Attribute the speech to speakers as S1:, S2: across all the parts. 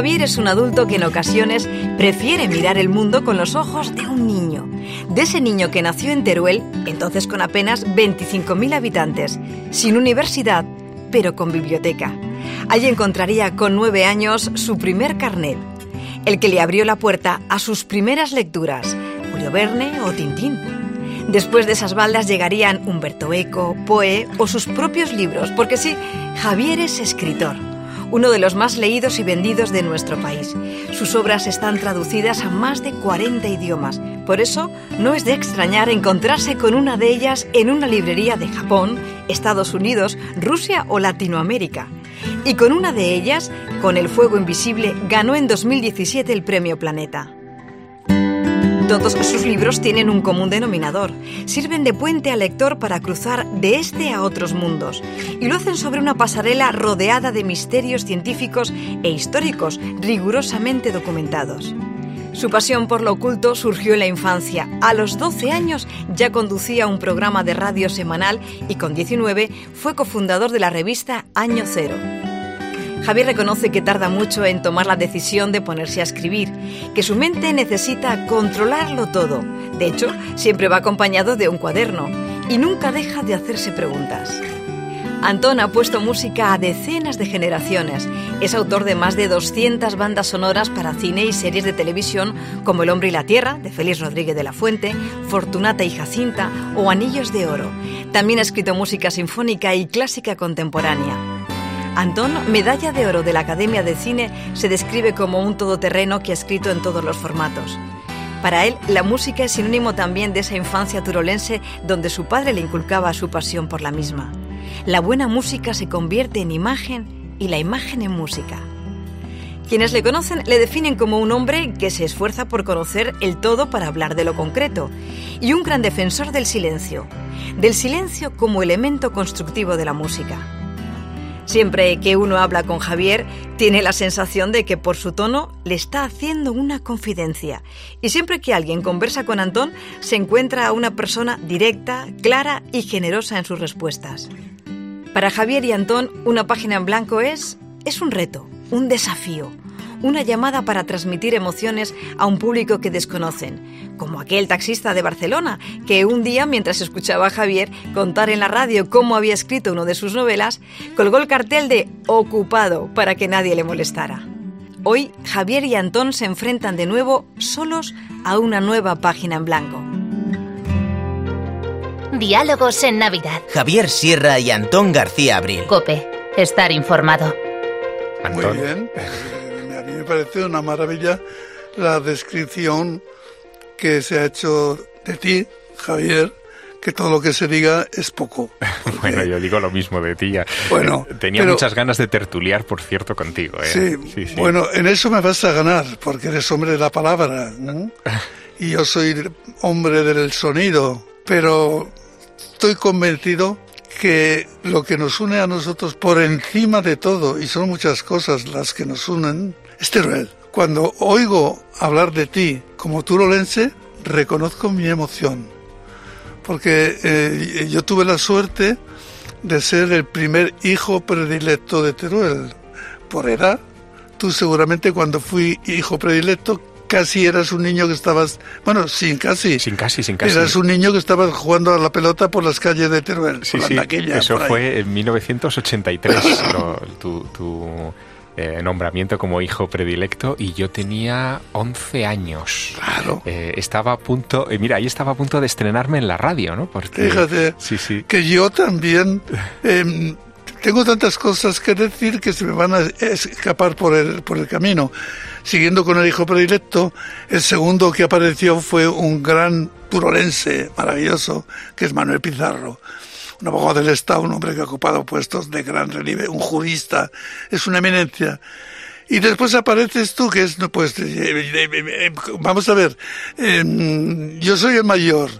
S1: Javier es un adulto que en ocasiones prefiere mirar el mundo con los ojos de un niño. De ese niño que nació en Teruel, entonces con apenas 25.000 habitantes, sin universidad, pero con biblioteca. Allí encontraría con nueve años su primer carnet, el que le abrió la puerta a sus primeras lecturas, Julio Verne o Tintín. Después de esas baldas llegarían Humberto Eco, Poe o sus propios libros, porque sí, Javier es escritor, uno de los más leídos y vendidos de nuestro país. Sus obras están traducidas a más de 40 idiomas, por eso no es de extrañar encontrarse con una de ellas en una librería de Japón, Estados Unidos, Rusia o Latinoamérica. Y con una de ellas, con El Fuego Invisible, ganó en 2017 el Premio Planeta. Todos sus libros tienen un común denominador. Sirven de puente al lector para cruzar de este a otros mundos. Y lo hacen sobre una pasarela rodeada de misterios científicos e históricos rigurosamente documentados. Su pasión por lo oculto surgió en la infancia. A los 12 años ya conducía un programa de radio semanal y con 19 fue cofundador de la revista Año Cero. Javier reconoce que tarda mucho en tomar la decisión de ponerse a escribir, que su mente necesita controlarlo todo. De hecho, siempre va acompañado de un cuaderno y nunca deja de hacerse preguntas. Antón ha puesto música a decenas de generaciones. Es autor de más de 200 bandas sonoras para cine y series de televisión como El hombre y la tierra, de Félix Rodríguez de la Fuente, Fortunata y Jacinta o Anillos de Oro. También ha escrito música sinfónica y clásica contemporánea. Antón, medalla de oro de la Academia de Cine, se describe como un todoterreno que ha escrito en todos los formatos. Para él, la música es sinónimo también de esa infancia turolense donde su padre le inculcaba su pasión por la misma. La buena música se convierte en imagen y la imagen en música. Quienes le conocen le definen como un hombre que se esfuerza por conocer el todo para hablar de lo concreto y un gran defensor del silencio, del silencio como elemento constructivo de la música. Siempre que uno habla con Javier, tiene la sensación de que por su tono le está haciendo una confidencia. Y siempre que alguien conversa con Antón, se encuentra a una persona directa, clara y generosa en sus respuestas. Para Javier y Antón, una página en blanco es, es un reto, un desafío, una llamada para transmitir emociones a un público que desconocen, como aquel taxista de Barcelona, que un día, mientras escuchaba a Javier contar en la radio cómo había escrito uno de sus novelas, colgó el cartel de Ocupado para que nadie le molestara. Hoy, Javier y Antón se enfrentan de nuevo solos a una nueva página en blanco.
S2: Diálogos en Navidad.
S3: Javier Sierra y Antón García Abril.
S2: Cope, estar informado.
S4: Muy bien. Parece una maravilla la descripción que se ha hecho de ti, Javier, que todo lo que se diga es poco.
S5: bueno, yo digo lo mismo de ti.
S4: Bueno,
S5: tenía muchas ganas de tertuliar, por cierto, contigo. ¿eh?
S4: Sí, sí, sí, bueno, en eso me vas a ganar, porque eres hombre de la palabra, ¿no? y yo soy hombre del sonido, pero estoy convencido que lo que nos une a nosotros por encima de todo, y son muchas cosas las que nos unen, es Teruel. Cuando oigo hablar de ti como turolense, reconozco mi emoción. Porque eh, yo tuve la suerte de ser el primer hijo predilecto de Teruel. Por edad, tú seguramente cuando fui hijo predilecto casi eras un niño que estabas, bueno, sin casi.
S5: Sin casi, sin casi.
S4: Eras un niño que estabas jugando a la pelota por las calles de Teruel.
S5: Sí, sí, eso fue en 1983, tu, tu eh, nombramiento como hijo predilecto y yo tenía 11 años.
S4: Claro.
S5: Eh, estaba a punto, eh, mira, ahí estaba a punto de estrenarme en la radio, ¿no?
S4: Porque, Fíjate, sí, sí. que yo también em, tengo tantas cosas que decir que se me van a escapar por el, por el camino. Siguiendo con el hijo predilecto, el segundo que apareció fue un gran turolense maravilloso, que es Manuel Pizarro un abogado del Estado, un hombre que ha ocupado puestos de gran relieve, un jurista, es una eminencia. Y después apareces tú, que es, pues, eh, eh, eh, vamos a ver, yo soy el mayor,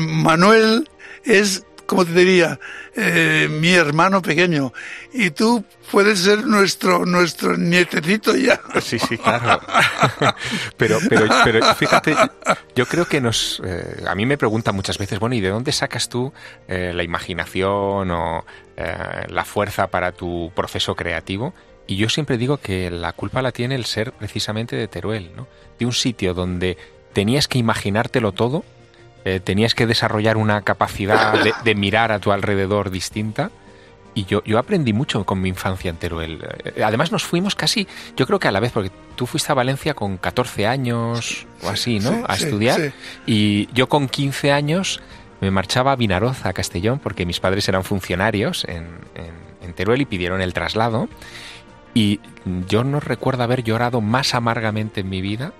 S4: Manuel es como te diría, eh, mi hermano pequeño. Y tú puedes ser nuestro, nuestro nietecito ya.
S5: Sí, sí, claro. pero, pero, pero fíjate, yo creo que nos, eh, a mí me preguntan muchas veces, bueno, ¿y de dónde sacas tú eh, la imaginación o la fuerza para tu proceso creativo? Y yo siempre digo que la culpa la tiene el ser precisamente de Teruel, ¿no? De un sitio donde tenías que imaginártelo todo, eh, tenías que desarrollar una capacidad de, mirar a tu alrededor distinta. Y yo, yo aprendí mucho con mi infancia en Teruel. Eh, además nos fuimos casi, yo creo que a la vez, porque tú fuiste a Valencia con 14 años o así, ¿no? a estudiar. Y yo con 15 años me marchaba a Vinaroz, a Castellón, porque mis padres eran funcionarios en, en Teruel y pidieron el traslado. Y yo no recuerdo haber llorado más amargamente en mi vida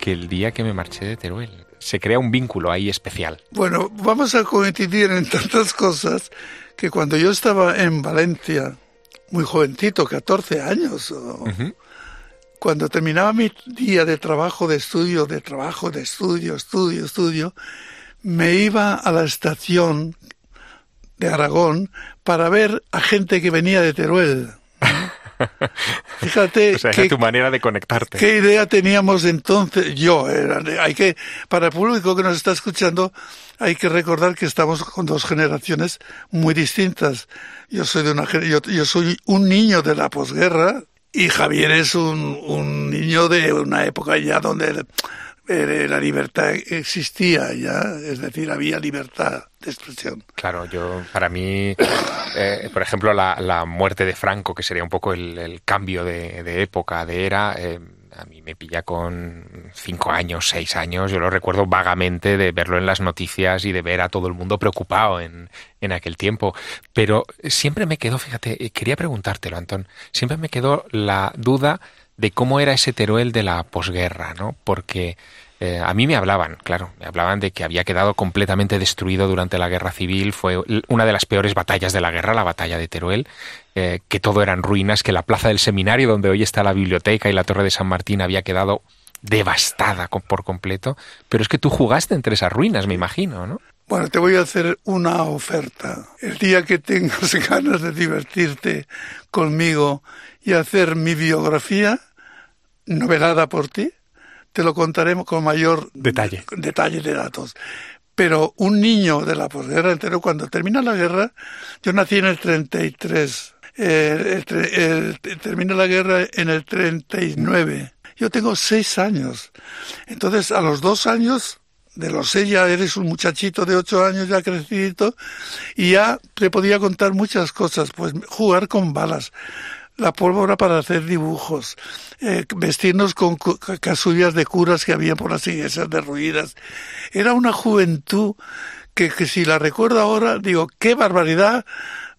S5: que el día que me marché de Teruel. Se crea un vínculo ahí especial.
S4: Bueno, vamos a coincidir en tantas cosas que cuando yo estaba en Valencia, muy jovencito, 14 años, cuando terminaba mi día de trabajo, de estudio, de trabajo, de estudio, estudio, estudio, me iba a la estación de Aragón para ver a gente que venía de Teruel.
S5: Fíjate. o tu manera de conectarte.
S4: ¿Qué idea teníamos entonces? Yo, hay que, para el público que nos está escuchando, hay que recordar que estamos con dos generaciones muy distintas. Yo soy de una, yo, yo soy un niño de la posguerra y Javier es un, un niño de una época ya donde eh, la libertad existía ya, es decir, había libertad de expresión.
S5: Claro, yo, para mí, eh, por ejemplo, la, muerte de Franco, que sería un poco el, cambio de, época, de era, eh, a mí me pilla con cinco años, seis años, yo lo recuerdo vagamente de verlo en las noticias y de ver a todo el mundo preocupado en, en aquel tiempo. Pero siempre me quedó, fíjate, quería preguntártelo, Antón, siempre me quedó la duda de cómo era ese Teruel de la posguerra, ¿no? Porque eh, a mí me hablaban, claro, me hablaban de que había quedado completamente destruido durante la guerra civil, fue una de las peores batallas de la guerra, la batalla de Teruel, eh, que todo eran ruinas, que la plaza del seminario donde hoy está la biblioteca y la torre de San Martín había quedado devastada por completo, pero es que tú jugaste entre esas ruinas, me imagino, ¿no?
S4: Bueno, te voy a hacer una oferta. El día que tengas ganas de divertirte conmigo y hacer mi biografía, novelada por ti, te lo contaremos con mayor
S5: detalle,
S4: detalle de datos. Pero un niño de la posguerra entero, cuando termina la guerra, yo nací en el 33, eh, el, termina la guerra en el 39. Yo tengo seis años. Entonces, a los dos años, de los seis ya eres un muchachito de ocho años ya crecidito, y ya te podía contar muchas cosas, pues jugar con balas, la pólvora para hacer dibujos, eh, vestirnos con casullas de curas que había por las iglesias derruidas. Era una juventud que, que si la recuerdo ahora, digo, qué barbaridad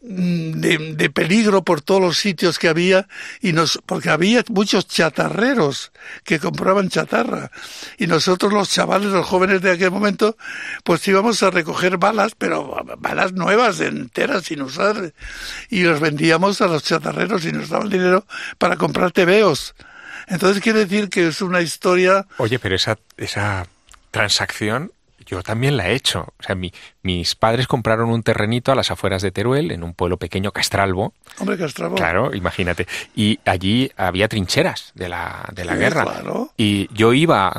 S4: De, peligro por todos los sitios que había y nos porque había muchos chatarreros que compraban chatarra. Y nosotros los chavales los jóvenes de aquel momento pues íbamos a recoger balas pero balas nuevas enteras sin usar. Y los vendíamos a los chatarreros y nos daban dinero para comprar tebeos. Entonces quiere decir que es una historia
S5: oye pero esa esa transacción yo también la he hecho. O sea, mis padres compraron un terrenito a las afueras de Teruel, en un pueblo pequeño, Castralbo.
S4: Hombre, Castralbo.
S5: Claro, imagínate. Y allí había trincheras de la, de la guerra. Claro. Y yo iba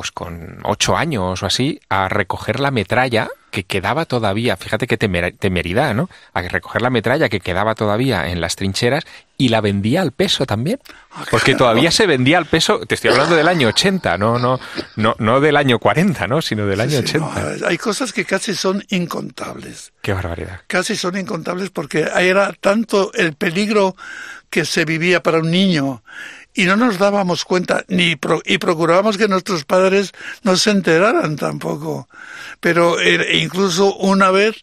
S5: pues con ocho años o así, a recoger la metralla que quedaba todavía, fíjate qué temeridad, ¿no? A recoger la metralla que quedaba todavía en las trincheras y la vendía al peso también. Ah, Porque todavía se vendía al peso, te estoy hablando del año 80, no, no, no, no del año 40, ¿no? Sino del año 80.
S4: hay cosas que casi son incontables.
S5: Qué barbaridad.
S4: Casi son incontables porque era tanto el peligro que se vivía para un niño y no nos dábamos cuenta ni y procurábamos que nuestros padres no se enteraran tampoco. Pero eh, incluso una vez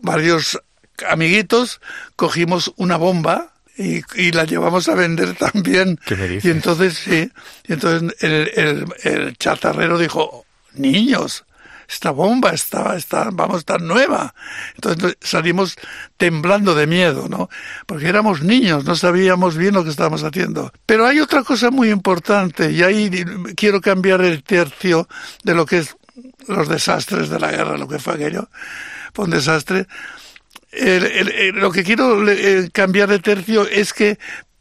S4: varios amiguitos cogimos una bomba y, y la llevamos a vender también. Y entonces sí, y entonces el, el, el chatarrero dijo, niños, esta bomba está, está, vamos, está nueva. Entonces salimos temblando de miedo, ¿no? Porque éramos niños, no sabíamos bien lo que estábamos haciendo. Pero hay otra cosa muy importante, y ahí quiero cambiar el tercio de lo que es los desastres de la guerra, lo que fue aquello. Fue un desastre. lo que quiero eh, cambiar de tercio es que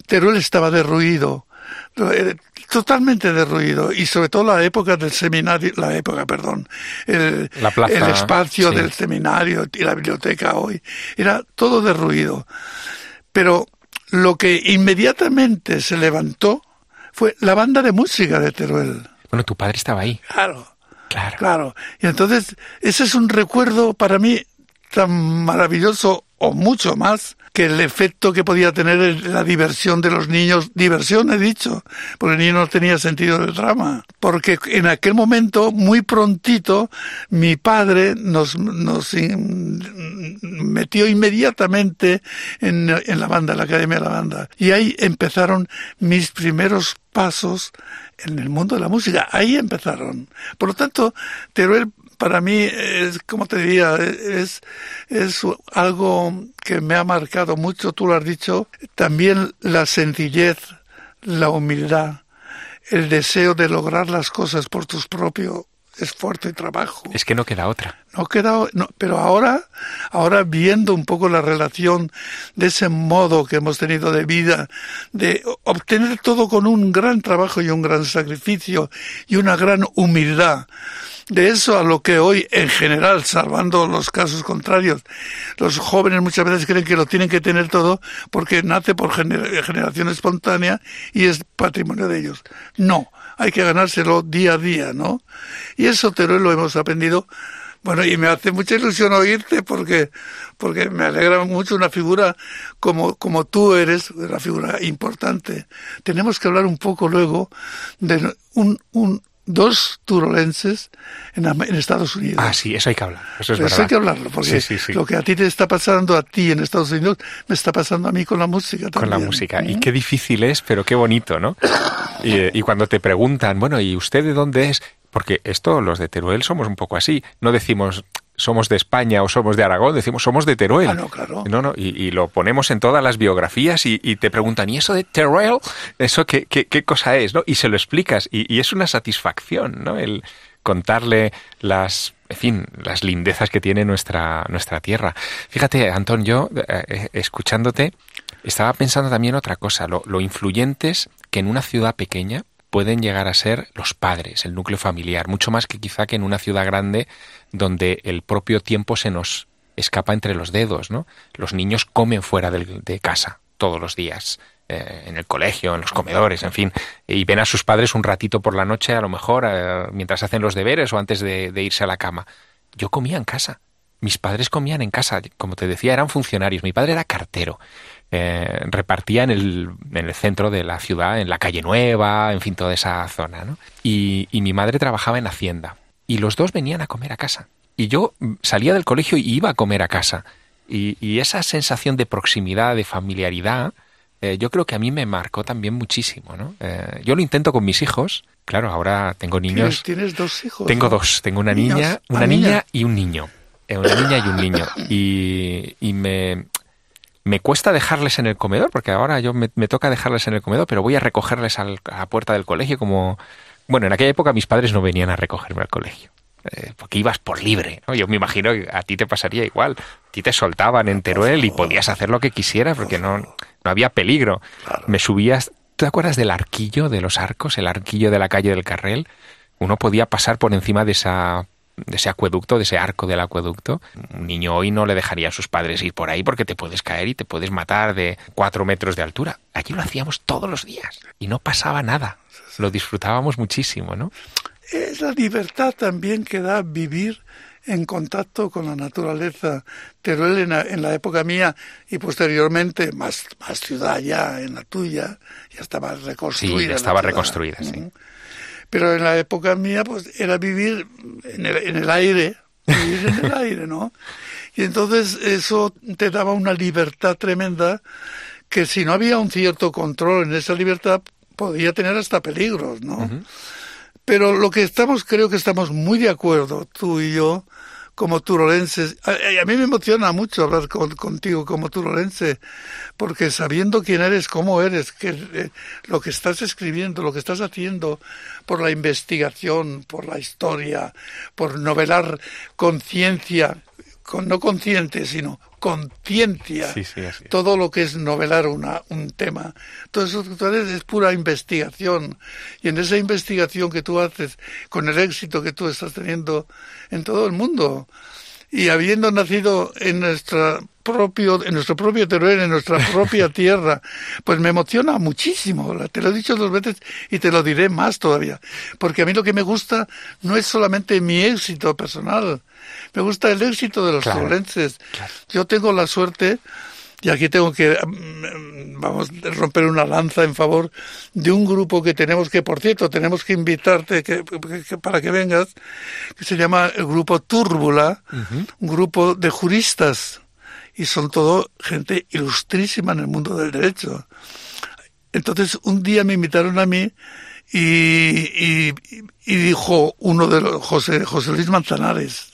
S4: Teruel estaba derruido totalmente derruido y sobre todo la época del seminario, la época, perdón, el, el espacio del seminario y la biblioteca hoy, era todo derruido. Pero lo que inmediatamente se levantó fue la banda de música de Teruel.
S5: Bueno, tu padre estaba ahí.
S4: Claro.
S5: Claro.
S4: Claro. Y entonces, ese es un recuerdo para mí tan maravilloso o mucho más que el efecto que podía tener la diversión de los niños, diversión he dicho, porque el niño no tenía sentido del drama, porque en aquel momento, muy prontito, mi padre nos, nos metió inmediatamente en, en la banda, en la Academia de la Banda, y ahí empezaron mis primeros pasos en el mundo de la música. Ahí empezaron. Por lo tanto, Teruel para mí es, como te diría, es, es algo que me ha marcado mucho, tú lo has dicho, también la sencillez, la humildad, el deseo de lograr las cosas por tus propios esfuerzo y trabajo.
S5: Es que no queda otra.
S4: No queda, no, pero ahora, ahora viendo un poco la relación de ese modo que hemos tenido de vida, de obtener todo con un gran trabajo y un gran sacrificio y una gran humildad, de eso a lo que hoy, en general, salvando los casos contrarios, los jóvenes muchas veces creen que lo tienen que tener todo porque nace por generación espontánea y es patrimonio de ellos. No, hay que ganárselo día a día, ¿no? Y eso te lo hemos aprendido. Bueno, y me hace mucha ilusión oírte porque, porque me alegra mucho una figura como, como tú eres, una figura importante. Tenemos que hablar un poco luego de un, un, dos turolenses en, en, Estados Unidos.
S5: Ah, sí, eso hay que hablar. Eso, es
S4: eso hay que hablarlo, porque lo que a ti te está pasando a ti en Estados Unidos me está pasando a mí con la música también.
S5: Con la música. Y qué difícil es, pero qué bonito, ¿no? y, y, cuando te preguntan, bueno, ¿y usted de dónde es? Porque esto, los de Teruel, somos un poco así. No decimos, somos de España o somos de Aragón, decimos somos de Teruel.
S4: Ah, no, claro.
S5: No, no, y, lo ponemos en todas las biografías y, te preguntan, ¿y eso de Teruel? ¿Eso qué, qué, qué cosa es? ¿no? Y se lo explicas y, es una satisfacción, ¿no? El contarle las, en fin, las lindezas que tiene nuestra, nuestra tierra. Fíjate, Antón, yo, eh, eh, escuchándote, estaba pensando también otra cosa, lo, lo influyentes que en una ciudad pequeña pueden llegar a ser los padres, el núcleo familiar, mucho más que quizá que en una ciudad grande donde el propio tiempo se nos escapa entre los dedos, ¿no? Los niños comen fuera de, casa todos los días, eh, en el colegio, en los comedores, en fin, y ven a sus padres un ratito por la noche, a lo mejor, eh, mientras hacen los deberes o antes de irse a la cama. Yo comía en casa. Mis padres comían en casa, como te decía, eran funcionarios. Mi padre era cartero. Eh, repartía en el, en el, centro de la ciudad, en la calle Nueva, en fin, toda esa zona. ¿no? Y, y, mi madre trabajaba en Hacienda. Y los dos venían a comer a casa. Y yo salía del colegio y iba a comer a casa. Y, y esa sensación de proximidad, de familiaridad, eh, yo creo que a mí me marcó también muchísimo. ¿no? Eh, yo lo intento con mis hijos. Claro, ahora tengo niños.
S4: ¿Tienes, dos hijos?
S5: Tengo dos. Tengo una niña, una niña y un niño. Una niña y un niño. Y, y me, me cuesta dejarles en el comedor, porque ahora yo me, toca dejarles en el comedor, pero voy a recogerles a la puerta del colegio como... Bueno, en aquella época mis padres no venían a recogerme al colegio, eh, porque ibas por libre. ¿no? Yo me imagino que a ti te pasaría igual. A ti te soltaban en Teruel y podías hacer lo que quisieras, porque no, no había peligro. Me subías... ¿Tú te acuerdas del arquillo de los arcos, el arquillo de la calle del Carrel? Uno podía pasar por encima de esa de ese acueducto, de ese arco del acueducto. Un niño hoy no le dejaría a sus padres ir por ahí porque te puedes caer y te puedes matar de cuatro metros de altura. Allí lo hacíamos todos los días y no pasaba nada. Lo disfrutábamos muchísimo, ¿no?
S4: Es la libertad también que da vivir en contacto con la naturaleza. Teruel en la, en la época mía y posteriormente más, más ciudad ya en la tuya, ya estaba reconstruida.
S5: Sí, estaba reconstruida, sí.
S4: Pero en la época mía, pues era vivir en el, en el aire, vivir en el aire, ¿no? Y entonces eso te daba una libertad tremenda que si no había un cierto control en esa libertad, podía tener hasta peligros, ¿no? Pero lo que estamos, creo que estamos muy de acuerdo, tú y yo, como turolenses. A, a, mí me emociona mucho hablar con, contigo como turolense, porque sabiendo quién eres, cómo eres, que eh, lo que estás escribiendo, lo que estás haciendo por la investigación, por la historia, por novelar conciencia, con, no consciente, sino conciencia, todo lo que es novelar una, un tema. Todo eso que tú haces es pura investigación. Y en esa investigación que tú haces, con el éxito que tú estás teniendo en todo el mundo, y habiendo nacido en nuestra propio, en nuestro propio terreno, en nuestra propia tierra, pues me emociona muchísimo. Te lo he dicho dos veces y te lo diré más todavía. Porque a mí lo que me gusta no es solamente mi éxito personal, me gusta el éxito de los claro, Yo tengo la suerte y aquí tengo que, mm, vamos, romper una lanza en favor de un grupo que tenemos, que por cierto, tenemos que invitarte que, para que vengas, que se llama el grupo Túrbula, un grupo de juristas, y son todo gente ilustrísima en el mundo del derecho. Entonces, un día me invitaron a mí y, y, y dijo uno de los, José, José Luis Manzanares,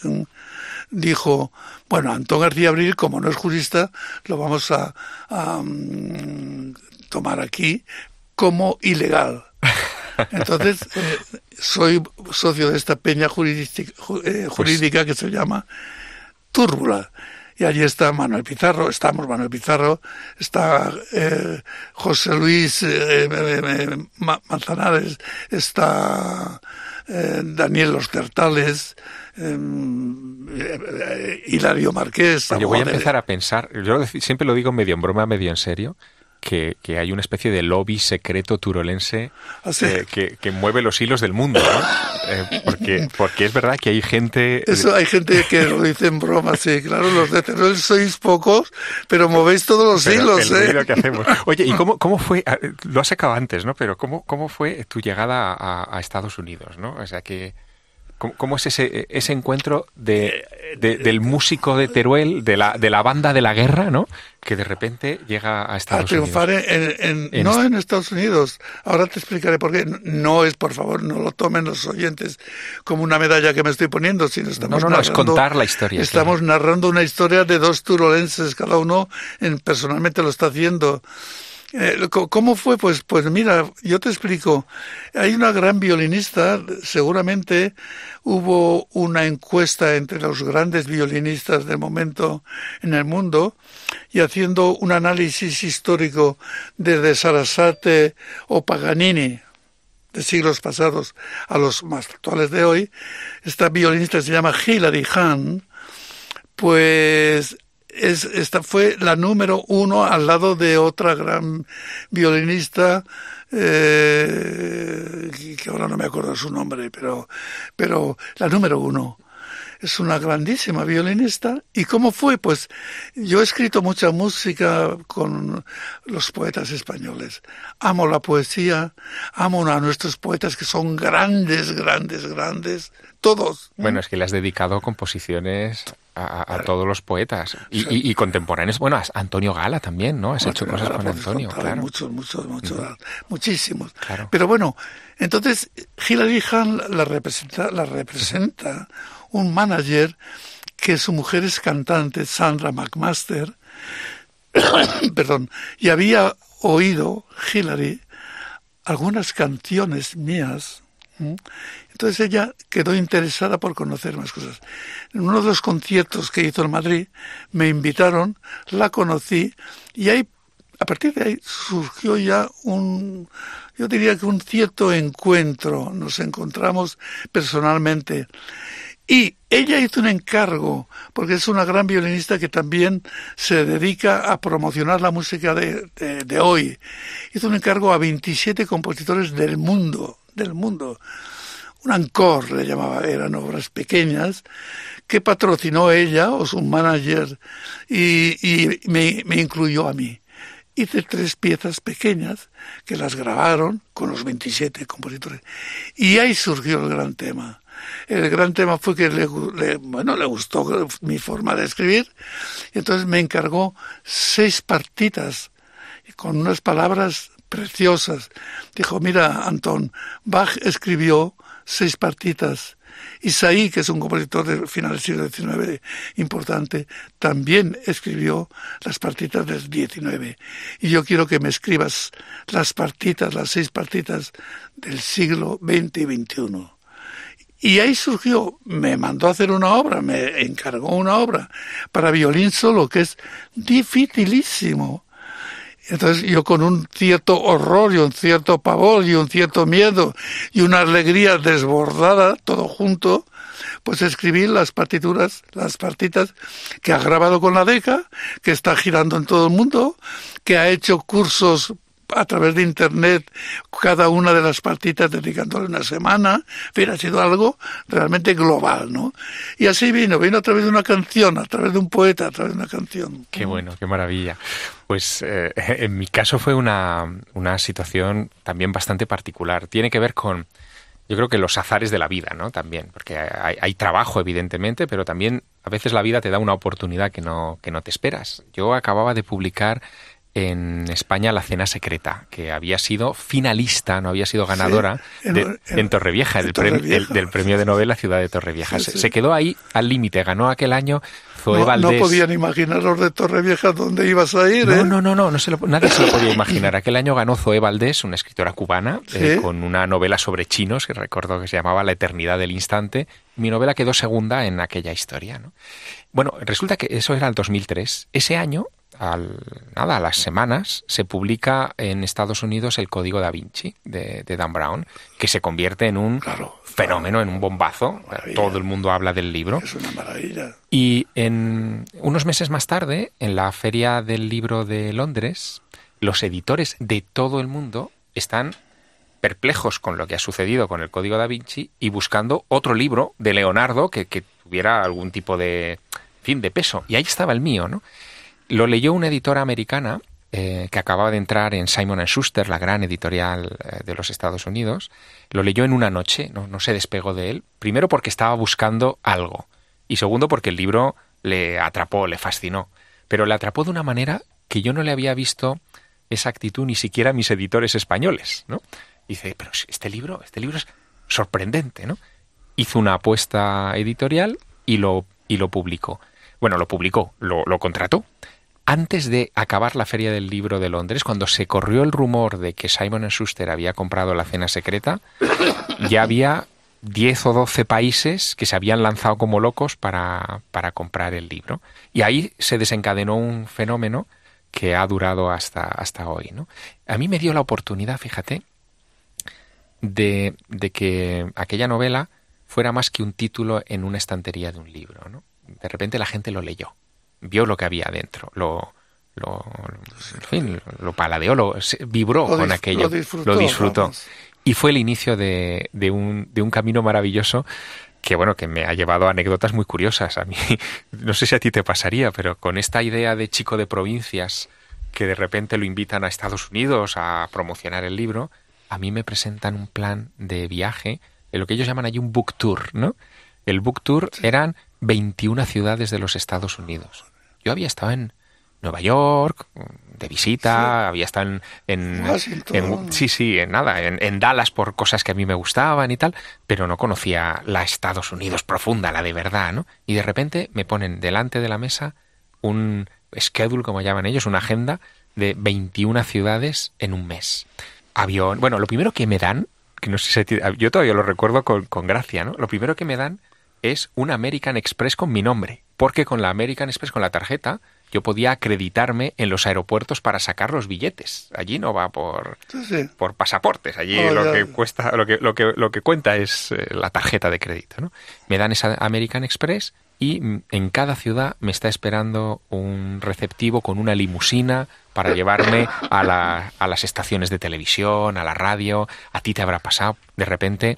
S4: dijo, bueno, Antón García Abril, como no es jurista, lo vamos a, mm, tomar aquí como ilegal. Entonces, eh, soy socio de esta peña jurídica, eh, jurídica que se llama Túrbula. Y allí está Manuel Pizarro, estamos Manuel Pizarro, está eh, José Luis Manzanares, está Daniel Los Tertales, eh, Hilario Marqués.
S5: Yo voy a empezar a pensar, yo siempre lo digo medio en broma, medio en serio, que, hay una especie de lobby secreto turolense ¿Ah, que, que, mueve los hilos del mundo, eh, porque, porque es verdad que hay gente...
S4: Eso hay gente que lo dice en broma, sí, claro, los de Teruel sois pocos, pero movéis todos los hilos, ¿eh?
S5: que hacemos. Oye, ¿y cómo, cómo fue, ah, lo has sacado antes, ¿no? Pero ¿cómo, cómo fue tu llegada a, a Estados Unidos, ¿no? O sea, que... ¿Cómo, es ese, ese encuentro de, del músico de Teruel, de la, de la banda de la guerra, ¿no? Que de repente llega a Estados Unidos.
S4: A triunfar en, no en Estados Unidos. Ahora te explicaré por qué. No es, por favor, no lo tomen los oyentes como una medalla que me estoy poniendo, sino estamos
S5: no, no, no, es contar la historia.
S4: Estamos narrando una historia de dos turolenses, cada uno en, personalmente lo está haciendo. Eh, ¿Cómo fue? Pues, pues mira, yo te explico. Hay una gran violinista, seguramente hubo una encuesta entre los grandes violinistas del momento en el mundo y haciendo un análisis histórico desde Sarasate o Paganini de siglos pasados a los más actuales de hoy, esta violinista se llama Hilary Hahn, pues es, esta fue la número uno al lado de otra gran violinista eh, que ahora no me acuerdo su nombre, pero, pero la número uno. Es una grandísima violinista. ¿Y cómo fue? Pues yo he escrito mucha música con los poetas españoles. Amo la poesía, amo a nuestros poetas que son grandes, grandes, grandes, todos.
S5: Bueno, es que le has dedicado composiciones a, todos los poetas y, contemporáneos. Bueno, a Antonio Gala también, ¿no? Has hecho cosas con Antonio, claro.
S4: Muchos, muchos, muchos, muchísimos. Pero bueno, entonces Hilary Hahn la representa, la representa un manager que su mujer es cantante, Sandra McMaster, perdón, y había oído Hilary algunas canciones mías entonces ella quedó interesada por conocer más cosas. En uno de los conciertos que hizo en Madrid me invitaron, la conocí y ahí, a partir de ahí surgió ya un, yo diría que un cierto encuentro. Nos encontramos personalmente. Y ella hizo un encargo, porque es una gran violinista que también se dedica a promocionar la música de, hoy. Hizo un encargo a 27 compositores del mundo, del mundo un ancor le llamaba, eran obras pequeñas, que patrocinó ella o su manager y, me, me, incluyó a mí. Hice tres piezas pequeñas que las grabaron con los 27 compositores. Y ahí surgió el gran tema. El gran tema fue que le, bueno, le gustó mi forma de escribir y entonces me encargó seis partitas con unas palabras preciosas. Dijo, mira, Antón, Bach escribió seis partitas. Isaí, que es un compositor de final del siglo XIX importante, también escribió las partitas del XIX. Y yo quiero que me escribas las partitas, las seis partitas del siglo XX y XXI. Y ahí surgió, me mandó a hacer una obra, me encargó una obra para violín solo, que es dificilísimo. Entonces yo con un cierto horror y un cierto pavor y un cierto miedo y una alegría desbordada, todo junto, pues escribir las partituras, las partitas que ha grabado con la DECA, que está girando en todo el mundo, que ha hecho cursos a través de internet cada una de las partitas dedicándole una semana, en ha sido algo realmente global, ¿no? Y así vino, vino a través de una canción, a través de un poeta, a través de una canción.
S5: Qué bueno, qué maravilla. Pues eh, en mi caso fue una, una situación también bastante particular. Tiene que ver con, yo creo que los azares de la vida, ¿no? También, porque hay, hay, trabajo, evidentemente, pero también a veces la vida te da una oportunidad que no, que no te esperas. Yo acababa de publicar en España La Cena Secreta, que había sido finalista, no había sido ganadora
S4: Sí, en-
S5: de-
S4: en-
S5: en, Torrevieja,
S4: en
S5: del, premio- el- del premio de novela Ciudad de Torrevieja.
S4: Sí,
S5: Se,
S4: sí.
S5: se quedó ahí al límite, ganó aquel año Zoe
S4: No, no
S5: Valdés.
S4: podían imaginar los de Torrevieja dónde ibas a ir,
S5: No,
S4: ¿eh?
S5: no, no, no, no se lo- nadie se lo podía imaginar. Aquel año ganó Zoe Valdés, una escritora cubana, eh, con una novela sobre chinos que recuerdo que se llamaba La eternidad del instante. Mi novela quedó segunda en aquella historia. ¿no? Bueno, resulta que eso era el 2003. Ese año, al, nada, a las semanas, se publica en Estados Unidos el Código da Vinci de, de Dan Brown, que se convierte en un
S4: Claro,
S5: fenómeno, en un bombazo.
S4: Maravilla.
S5: Todo el mundo habla del libro.
S4: Es una maravilla.
S5: Y en unos meses más tarde, en la Feria del Libro de Londres, los editores de todo el mundo están perplejos con lo que ha sucedido con el Código da Vinci y buscando otro libro de Leonardo que, que tuviera algún tipo de, en fin, de peso. Y ahí estaba el mío, ¿no? Lo leyó una editora americana eh, que acababa de entrar en Simon Schuster, la gran editorial eh, de los Estados Unidos. Lo leyó en una noche, no, no se despegó de él. Primero porque estaba buscando algo y segundo porque el libro le atrapó, le fascinó. Pero le atrapó de una manera que yo no le había visto esa actitud ni siquiera a mis editores españoles, ¿no? Dice, pero este libro, este libro es sorprendente, ¿no? Hizo una apuesta editorial y lo, y lo publicó. Bueno, lo publicó, lo, lo contrató. Antes de acabar la Feria del Libro de Londres, cuando se corrió el rumor de que Simon Schuster había comprado la cena secreta, ya había 10 o 12 países que se habían lanzado como locos para, para comprar el libro. Y ahí se desencadenó un fenómeno que ha durado hasta, hasta hoy. ¿no? A mí me dio la oportunidad, fíjate, de, de que aquella novela fuera más que un título en una estantería de un libro. ¿no? De repente la gente lo leyó, vio lo que había dentro, lo, lo, en fin, lo paladeó, lo, vibró
S4: Lo
S5: con aquello,
S4: lo disfrutó,
S5: lo disfrutó.
S4: vamos.
S5: Y fue el inicio de, de un, de un camino maravilloso que bueno, que me ha llevado a anécdotas muy curiosas. A mí, no sé si a ti te pasaría, pero con esta idea de chico de provincias que de repente lo invitan a Estados Unidos a promocionar el libro, a mí me presentan un plan de viaje, en lo que ellos llaman allí un book tour, ¿no? El book tour eran 21 ciudades de los Estados Unidos. Yo había estado en Nueva York, de visita, había estado en, en, sí, sí, en nada, en, en Dallas por cosas que a mí me gustaban y tal, pero no conocía la Estados Unidos profunda, la de verdad, ¿no? Y de repente me ponen delante de la mesa un schedule, como llaman ellos, una agenda de 21 ciudades en un mes. Avión, bueno, lo primero que me dan, que no sé si yo todavía lo recuerdo con, con gracia, ¿no? Lo primero que me dan es un American Express con mi nombre, porque con la American Express, con la tarjeta, yo podía acreditarme en los aeropuertos para sacar los billetes. Allí no va por,
S4: Sí, sí.
S5: por pasaportes. Allí
S4: Oh,
S5: lo
S4: ya.
S5: que cuesta, lo que, lo que, lo que cuenta es eh, la tarjeta de crédito, ¿no? Me dan esa American Express y mm, en cada ciudad me está esperando un receptivo con una limusina para llevarme a, la- a las estaciones de televisión, a la radio. A ti te habrá pasado. De repente,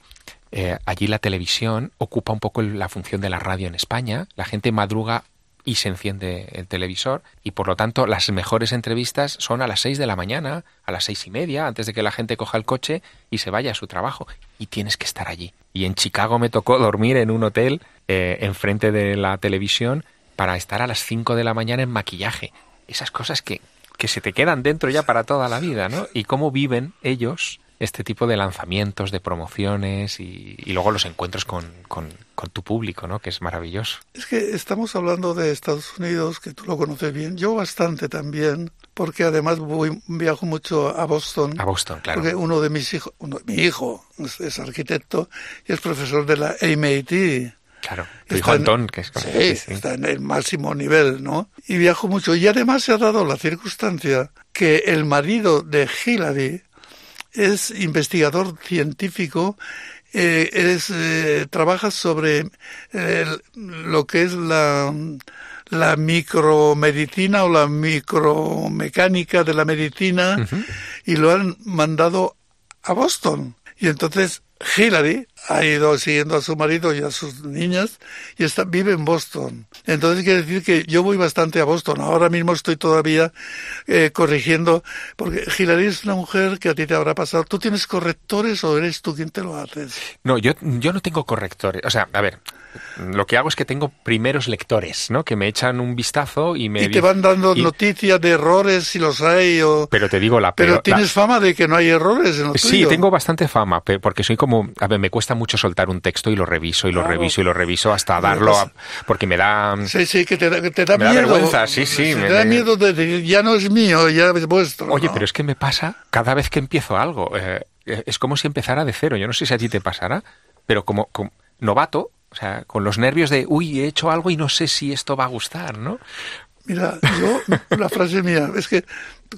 S5: eh, allí la televisión ocupa un poco la función de la radio en España. La gente madruga y se enciende el televisor y por lo tanto las mejores entrevistas son a las 6 de la mañana, a las seis y media, antes de que la gente coja el coche y se vaya a su trabajo. Y tienes que estar allí. Y en Chicago me tocó dormir en un hotel eh, enfrente de la televisión para estar a las 5 de la mañana en maquillaje. Esas cosas que, que se te quedan dentro ya para toda la vida, ¿no? Y cómo viven ellos este tipo de lanzamientos, de promociones y, y luego los encuentros con, con, con tu público, ¿no? Que es maravilloso.
S4: Es que estamos hablando de Estados Unidos, que tú lo conoces bien, yo bastante también, porque además voy, viajo mucho a Boston.
S5: A Boston, claro.
S4: Porque uno de mis hijos, uno- mi hijo es, es arquitecto y es profesor de la MIT.
S5: Claro, tu hijo Antón, que es
S4: Sí,
S5: sí, sí.
S4: está en el máximo nivel, ¿no? Y viajo mucho. Y además se ha dado la circunstancia que el marido de Hillary es investigador científico eh, es, eh, trabaja sobre lo que es la, la micromedicina o la micromecánica de la medicina y lo han mandado a Boston. Y entonces Hillary ha ido siguiendo a su marido y a sus niñas y está, vive en Boston. Entonces quiere decir que yo voy bastante a Boston. Ahora mismo estoy todavía eh, corrigiendo, porque Hillary es una mujer que a ti te habrá pasado. ¿Tú tienes correctores o eres tú quien te lo haces?
S5: No, yo, yo no tengo correctores. O sea, a ver, lo que hago es que tengo primeros lectores, ¿no? Que me echan un vistazo y me...
S4: Y te van dando noticias de errores si los hay o...
S5: Pero te digo la
S4: Pero tienes fama de que no hay errores en lo
S5: Sí, tengo bastante fama, porque soy como... A ver, me cuesta mucho soltar un texto y lo reviso y lo reviso y lo reviso hasta darlo a... Porque me da...
S4: Sí, sí, que te da, te da miedo.
S5: vergüenza, sí, sí.
S4: Me, da miedo de decir, ya no es mío, ya es vuestro.
S5: Oye, pero es que me pasa cada vez que empiezo algo. Eh, es como si empezara de cero. Yo no sé si a ti te pasará, pero como, como novato o sea, con los nervios de, uy, he hecho algo y no sé si esto va a gustar, ¿no?
S4: Mira, yo, la frase mía, es que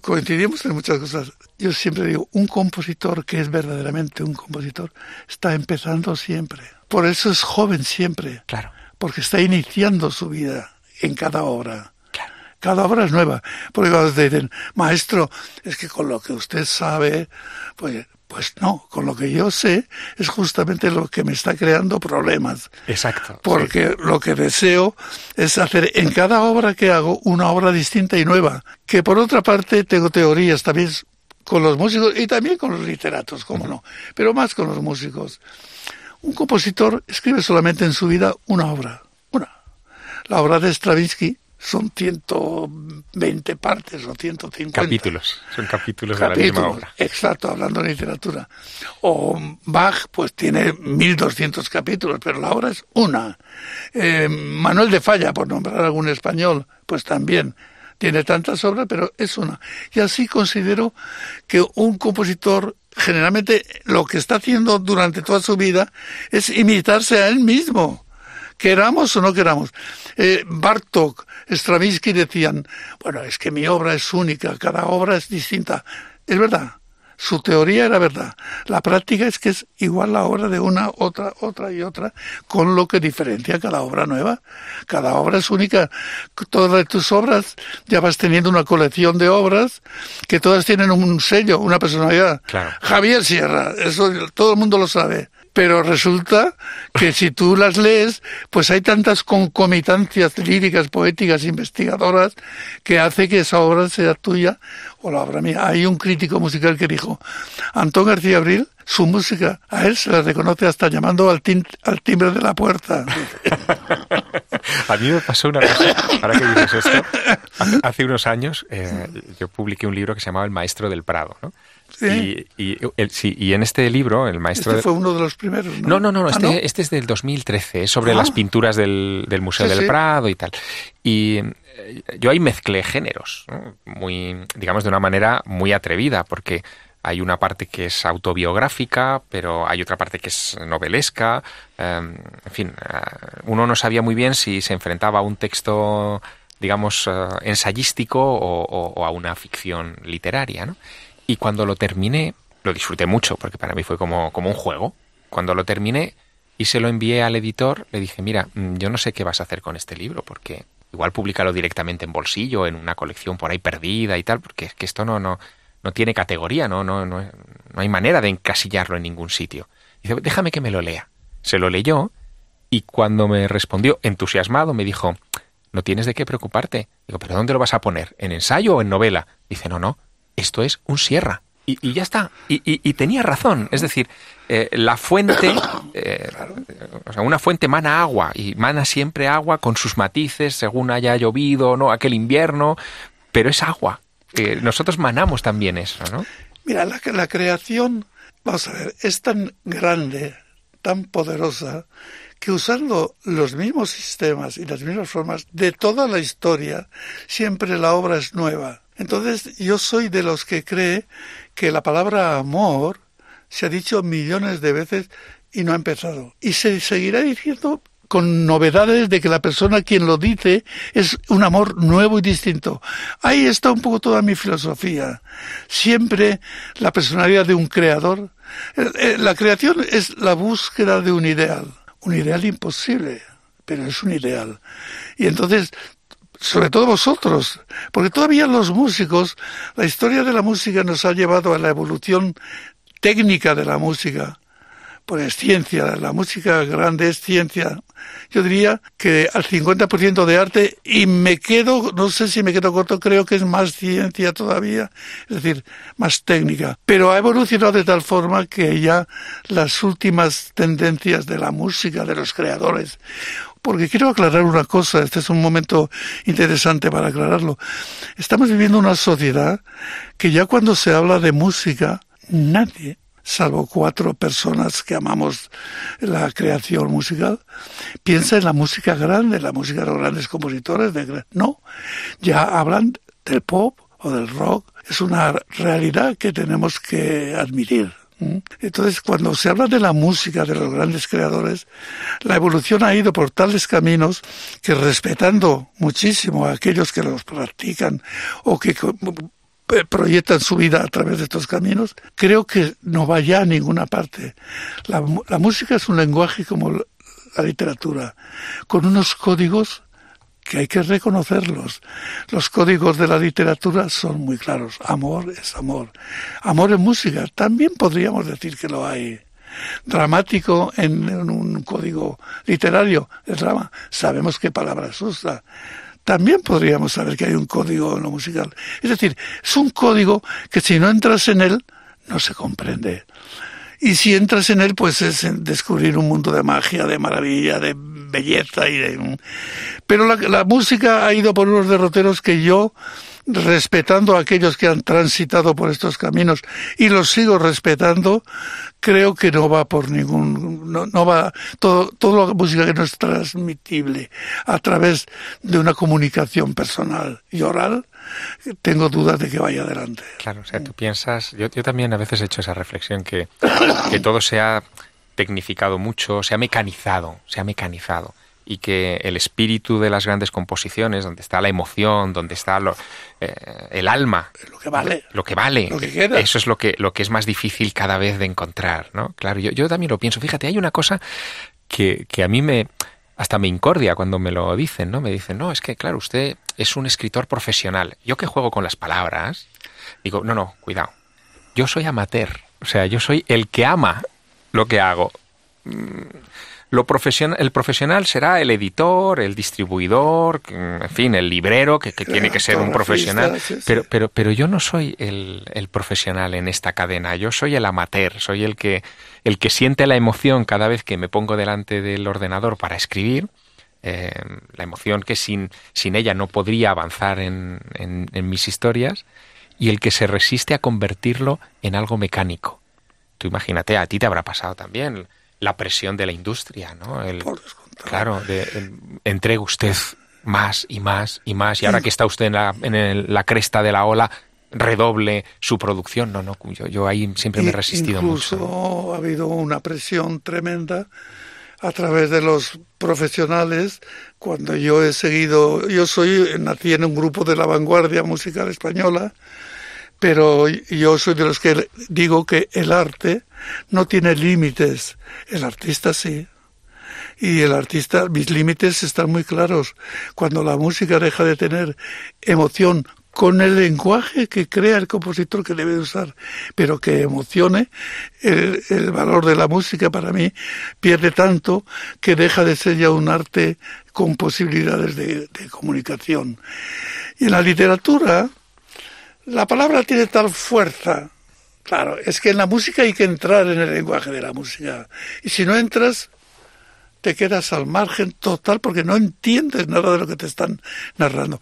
S4: coincidimos en muchas cosas. Yo siempre digo, un compositor que es verdaderamente un compositor está empezando siempre. Por eso es joven siempre.
S5: Claro.
S4: Porque está iniciando su vida en cada obra. Claro. Cada obra es nueva. Porque cuando te dicen, maestro, es que con lo que usted sabe, pues pues no, con lo que yo sé es justamente lo que me está creando problemas.
S5: Exacto.
S4: Porque lo que deseo es hacer en cada obra que hago una obra distinta y nueva. Que por otra parte tengo teorías también con los músicos y también con los literatos, cómo no, pero más con los músicos. Un compositor escribe solamente en su vida una obra, una. La obra de Stravinsky son 120 partes o 150.
S5: Capítulos, son capítulos, de la misma obra.
S4: Exacto, hablando de literatura. O Bach, pues tiene 1200 capítulos, pero la obra es una. Eh, Manuel de Falla, por nombrar algún español, pues también tiene tantas obras, pero es una. Y así considero que un compositor generalmente lo que está haciendo durante toda su vida es imitarse a él mismo queramos o no queramos. Eh, Bartok, Stravinsky decían, bueno, es que mi obra es única, cada obra es distinta. Es verdad, su teoría era verdad. La práctica es que es igual la obra de una, otra, otra y otra, con lo que diferencia cada obra nueva. Cada obra es única. Todas tus obras ya vas teniendo una colección de obras que todas tienen un sello, una personalidad. Javier Sierra, eso todo el mundo lo sabe pero resulta que si tú las lees, pues hay tantas concomitancias líricas, poéticas, investigadoras, que hace que esa obra sea tuya o la obra mía. Hay un crítico musical que dijo, Antón García Abril, su música, a él se la reconoce hasta llamando al, al timbre de la puerta.
S5: a mí me pasó una cosa, ahora que dices esto, hace unos años eh, yo publiqué un libro que se llamaba El Maestro del Prado, ¿no? Y, y, en este libro, el maestro...
S4: Este fue uno de los primeros,
S5: ¿no? No, no, no, este, este, es del 2013, es sobre ah. las pinturas del, del Museo del Prado y tal. Y eh, yo ahí mezclé géneros, muy, digamos, de una manera muy atrevida, porque hay una parte que es autobiográfica, pero hay otra parte que es novelesca. Em, en fin, eh, uno no sabía muy bien si se enfrentaba a un texto, digamos, eh, ensayístico o, o, a una ficción literaria, ¿no? Y cuando lo terminé, lo disfruté mucho, porque para mí fue como, como un juego. Cuando lo terminé y se lo envié al editor, le dije, mira, mm, yo no sé qué vas a hacer con este libro, porque igual públicalo directamente en bolsillo, en una colección por ahí perdida y tal, porque es que esto no, no, no tiene categoría, no, no, no, no hay manera de encasillarlo en ningún sitio. Dice, déjame que me lo lea. Se lo leyó y cuando me respondió entusiasmado me dijo, no tienes de qué preocuparte. Digo, ¿pero dónde lo vas a poner? ¿En ensayo o en novela? Dice, no, no, esto es un sierra. Y, ya está. Y, tenía razón. Es decir, eh, la fuente, eh, o sea, una fuente mana agua y mana siempre agua con sus matices según haya llovido, ¿no? Aquel invierno, pero es agua. nosotros manamos también eso, ¿no?
S4: Mira, la, la creación, vamos a ver, es tan grande, tan poderosa, que usando los mismos sistemas y las mismas formas de toda la historia, siempre la obra es nueva. Entonces yo soy de los que cree que la palabra amor se ha dicho millones de veces y no ha empezado. Y se seguirá diciendo con novedades de que la persona quien lo dice es un amor nuevo y distinto. Ahí está un poco toda mi filosofía. Siempre la personalidad de un creador La creación es la búsqueda de un ideal, un ideal imposible, pero es un ideal. Y entonces sobre todo vosotros, porque todavía los músicos, la historia de la música nos ha llevado a la evolución técnica de la música, pues es ciencia, la música grande es ciencia. Yo diría que al 50% de arte y me quedo, no sé si me quedo corto, creo que es más ciencia todavía, es decir, más técnica. Pero ha evolucionado de tal forma que ya las últimas tendencias de la música, de los creadores, porque quiero aclarar una cosa, este es un momento interesante para aclararlo. Estamos viviendo una sociedad que ya cuando se habla de música, nadie, salvo cuatro personas que amamos la creación musical, piensa en la música grande, la música de los grandes compositores. De, no, ya hablan del pop o del rock. Es una realidad que tenemos que admitir. Entonces, cuando se habla de la música de los grandes creadores, la evolución ha ido por tales caminos que respetando muchísimo a aquellos que los practican o que proyectan su vida a través de estos caminos, creo que no va ya a ninguna parte. La, la música es un lenguaje como la literatura, con unos códigos que hay que reconocerlos. Los códigos de la literatura son muy claros. Amor es amor. Amor en música, también podríamos decir que lo hay. Dramático en, un código literario, el drama, sabemos qué palabras usa. También podríamos saber que hay un código en lo musical. Es decir, es un código que si no entras en él, no se comprende. Y si entras en él, pues es descubrir un mundo de magia, de maravilla, de belleza y de... Pero la, la música ha ido por unos derroteros que yo respetando a aquellos que han transitado por estos caminos y los sigo respetando, creo que no va por ningún, no, no va, todo, toda la música que no es transmitible a través de una comunicación personal y oral, tengo dudas de que vaya adelante.
S5: Claro, o sea, tú piensas, yo, yo también a veces he hecho esa reflexión que, que todo se ha tecnificado mucho, se ha mecanizado, se ha mecanizado y que el espíritu de las grandes composiciones, donde está la emoción, donde está lo, eh, el alma,
S4: lo que vale,
S5: lo que vale, eso es lo que lo que es más difícil cada vez de encontrar, ¿no? Claro, yo, yo también lo pienso. Fíjate, hay una cosa que, que a mí me hasta me incordia cuando me lo dicen, ¿no? Me dicen, no, es que, claro, usted es un escritor profesional. Yo que juego con las palabras, digo, no, no, cuidado. Yo soy amateur. O sea, yo soy el que ama lo que hago. Mm, lo profesional, el profesional será el editor, el distribuidor, en fin, el librero, que, tiene que ser un profesional. Pero, pero, pero yo no soy el, el, profesional en esta cadena. Yo soy el amateur, soy el que, el que siente la emoción cada vez que me pongo delante del ordenador para escribir. Eh, la emoción que sin, sin ella no podría avanzar en, en, en mis historias y el que se resiste a convertirlo en algo mecánico. Tú imagínate, a ti te habrá pasado también la presión de la industria, ¿no? El, claro, de, entregue usted más y más y más y ahora que está usted en la, en la cresta de la ola redoble su producción. No, no, yo, yo ahí siempre me he resistido
S4: incluso
S5: mucho.
S4: ha habido una presión tremenda a través de los profesionales cuando yo he seguido, yo soy, nací en un grupo de la vanguardia musical española, pero yo soy de los que digo que el arte no tiene límites, el artista sí. Y el artista, mis límites están muy claros. Cuando la música deja de tener emoción con el lenguaje que crea el compositor que debe usar, pero que emocione, el, el, valor de la música para mí pierde tanto que deja de ser ya un arte con posibilidades de, de comunicación. Y en la literatura, la palabra tiene tal fuerza. Claro, es que en la música hay que entrar en el lenguaje de la música. Y si no entras, te quedas al margen total porque no entiendes nada de lo que te están narrando.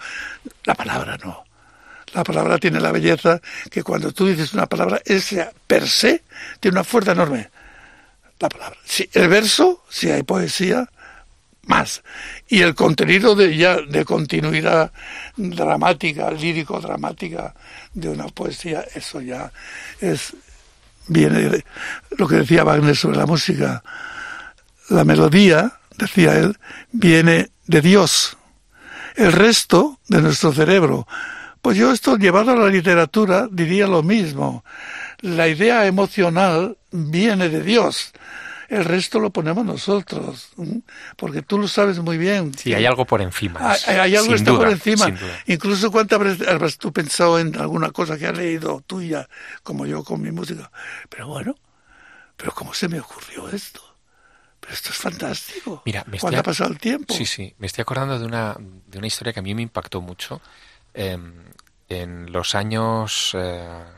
S4: La palabra no. La palabra tiene la belleza que cuando tú dices una palabra, esa per se tiene una fuerza enorme. La palabra. Si el verso, si hay poesía, más. Y el contenido de ya de continuidad dramática, lírico-dramática de una poesía, eso ya es viene de lo que decía Wagner sobre la música. La melodía, decía él, viene de Dios. El resto de nuestro cerebro. Pues yo esto llevado a la literatura diría lo mismo. la idea emocional viene de Dios. El resto lo ponemos nosotros, porque tú lo sabes muy bien.
S5: Sí, hay algo por encima.
S4: Hay, algo está por encima. Incluso cuántas veces has tú pensado en alguna cosa que has leído tuya, como yo con mi música. Pero bueno, pero ¿cómo se me ocurrió esto? Pero esto es fantástico.
S5: Mira,
S4: me estoy, ha pasado el tiempo?
S5: Sí, sí. Me estoy acordando de una, de una historia que a mí me impactó mucho. Em, en los años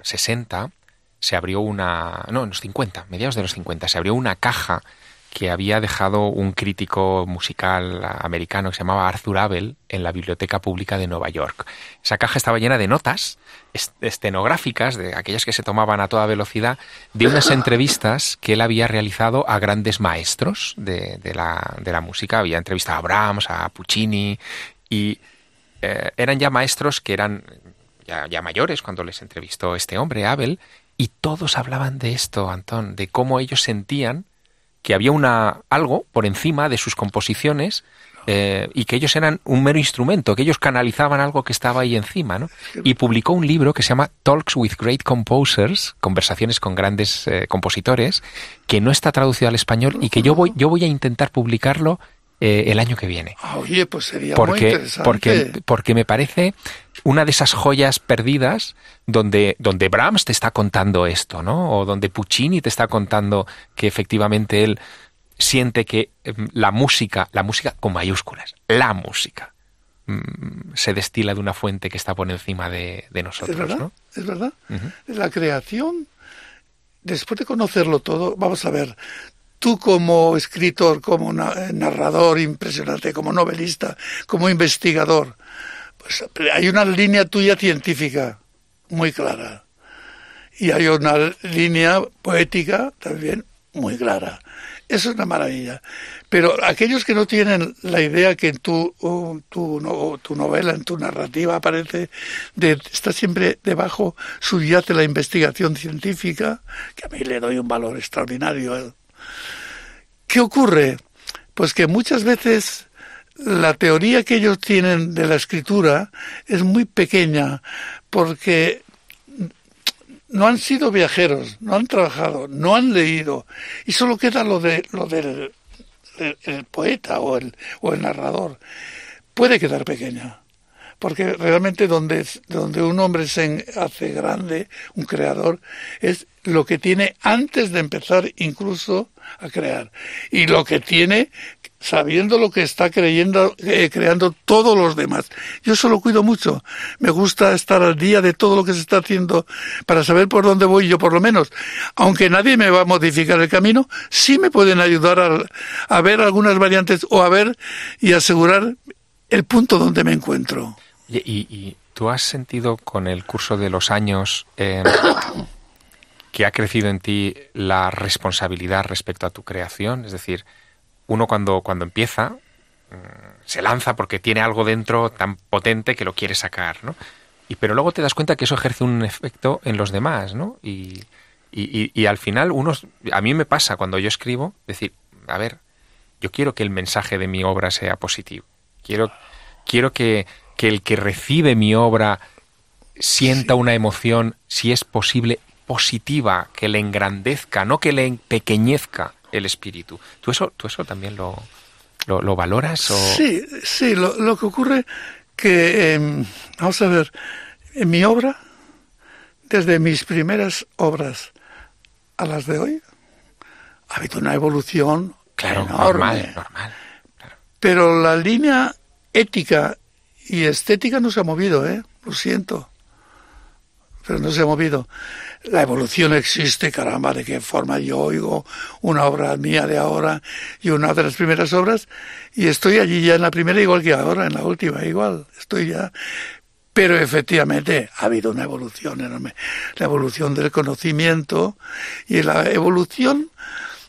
S5: 60 eh, se abrió una... No, en los 50, mediados de los 50, se abrió una caja que había dejado un crítico musical americano que se llamaba Arthur Abel en la Biblioteca Pública de Nueva York. Esa caja estaba llena de notas estenográficas, de aquellas que se tomaban a toda velocidad, de unas entrevistas que él había realizado a grandes maestros de, la, de la, música. Había entrevistado a Brahms, a Puccini, y eh, eran ya maestros que eran ya, ya mayores cuando les entrevistó este hombre, Abel, y todos hablaban de esto, Antón, de cómo ellos sentían que había una algo por encima de sus composiciones eh, y que ellos eran un mero instrumento, que ellos canalizaban algo que estaba ahí encima, ¿no? Y publicó un libro que se llama Talks with Great Composers, conversaciones con grandes eh, compositores, que no está traducido al español y que yo voy, yo voy a intentar publicarlo eh, el año que viene.
S4: Ah, oye, pues sería
S5: porque,
S4: muy interesante.
S5: Porque, porque me parece una de esas joyas perdidas donde, donde Brahms te está contando esto, ¿no? O donde Puccini te está contando que efectivamente él siente que em, la música, la música con mayúsculas, la música, mm, se destila de una fuente que está por encima de, nosotros.
S4: Es verdad,
S5: ¿no?
S4: es verdad. La creación, después de conocerlo todo, vamos a ver, tú como escritor, como narrador impresionante, como novelista, como investigador, pues hay una línea tuya científica muy clara. Y hay una línea poética también muy clara. Eso es una maravilla. Pero aquellos que no tienen la idea que en tu, tu, tu novela, en tu narrativa aparece, de, está siempre debajo, subyace la investigación científica, que a mí le doy un valor extraordinario ¿Qué ocurre? Pues que muchas veces la teoría que ellos tienen de la escritura es muy pequeña porque no han sido viajeros, no han trabajado, no han leído y solo queda lo de lo del el, poeta o el, o el narrador. Puede quedar pequeña porque realmente donde, donde un hombre se hace grande, un creador, es lo que tiene antes de empezar incluso a crear y lo que tiene sabiendo lo que está creyendo, eh, creando todos los demás. Yo eso lo cuido mucho. Me gusta estar al día de todo lo que se está haciendo para saber por dónde voy yo por lo menos. Aunque nadie me va a modificar el camino, sí me pueden ayudar a, a ver algunas variantes o a ver y asegurar el punto donde me encuentro.
S5: ¿Y, tú has sentido con el curso de los años em, que ha crecido en ti la responsabilidad respecto a tu creación? Es decir, uno cuando, cuando empieza mm, se lanza porque tiene algo dentro tan potente que lo quiere sacar, ¿no? Y, pero luego te das cuenta que eso ejerce un efecto en los demás, ¿no? Y, y, y, al final, unos, a mí me pasa cuando yo escribo, decir, a ver, yo quiero que el mensaje de mi obra sea positivo. Quiero, quiero que, que el que recibe mi obra sienta una emoción, si es posible, positiva, que le engrandezca, no que le empequeñezca el espíritu. ¿Tú eso, tú eso también lo, lo, valoras? O...
S4: Sí, sí, lo, que ocurre que, em, vamos a ver, en mi obra, desde mis primeras obras a las de hoy, ha habido una evolución
S5: claro,
S4: enorme.
S5: Normal,
S4: Pero la línea ética y estética no se ha movido, ¿eh? Lo siento. Pero no se ha movido. La evolución existe, caramba, de qué forma yo oigo una obra mía de ahora y una de las primeras obras, y estoy allí ya en la primera igual que ahora, en la última igual. Estoy ya. Pero efectivamente ha habido una evolución enorme. La evolución del conocimiento y la evolución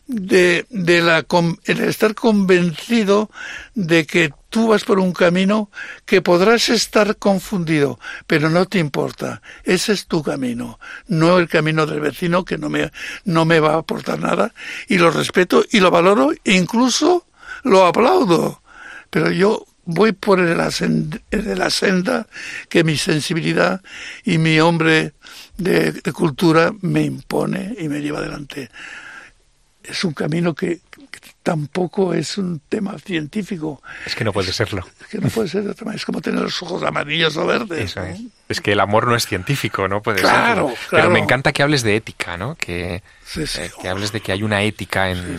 S4: de, de la, el estar convencido de que tú vas por un camino que podrás estar confundido, pero no te importa. Ese es tu camino, no el camino del vecino que no me, no me va a aportar nada y lo respeto y lo valoro incluso lo aplaudo. Pero yo voy por la la senda que mi sensibilidad y mi hombre de, cultura me impone y me lleva adelante. Es un camino que, tampoco es un tema científico.
S5: Es que no puede serlo.
S4: Es que no puede ser otra manera. Es como tener los ojos amarillos o verdes.
S5: es. que el amor no es científico, no puede
S4: claro,
S5: ser.
S4: Claro.
S5: Pero me encanta que hables de ética, ¿no? Que, eh, que hables de que hay una ética en,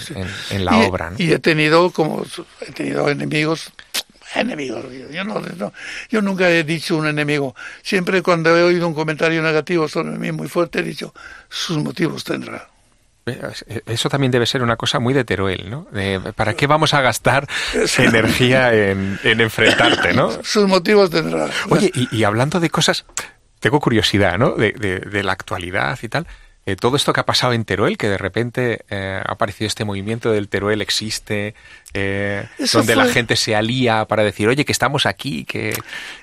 S5: en, la obra. ¿no?
S4: Y he tenido como he tenido enemigos enemigos. Yo, no, yo nunca he dicho un enemigo. Siempre cuando he oído un comentario negativo sobre mí muy fuerte he dicho, sus motivos tendrá.
S5: Eso también debe ser una cosa muy de Teruel, ¿no? ¿Para qué vamos a gastar energía en, enfrentarte, no?
S4: Sus motivos tendrá.
S5: Oye, y, hablando de cosas, tengo curiosidad, ¿no? De, de la actualidad y tal. Eh, todo esto que ha pasado en Teruel, que de repente eh, ha aparecido este movimiento del Teruel existe, eh, donde la gente se alía para decir, oye, que estamos aquí, que...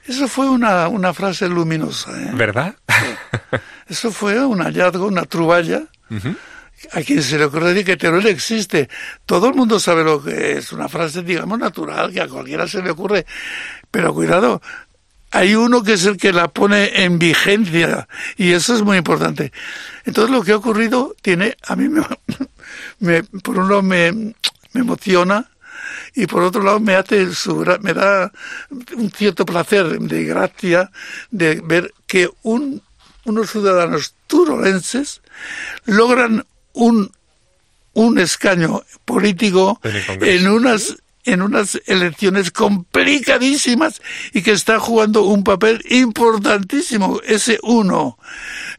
S4: Eso fue una, una frase luminosa.
S5: ¿Verdad?
S4: Eso fue un hallazgo, una truballa. A quien se le ocurre decir que Teruel existe. Todo el mundo sabe lo que es. Una frase, digamos, natural, que a cualquiera se le ocurre. Pero cuidado, hay uno que es el que la pone en vigencia y eso es muy importante. Entonces lo que ha ocurrido tiene, a mí me, por un lado me, me emociona y por otro lado me hace me da un cierto placer de gracia de ver que un, unos ciudadanos turolenses logran un un escaño político en unas en unas elecciones complicadísimas y que está jugando un papel importantísimo, ese uno.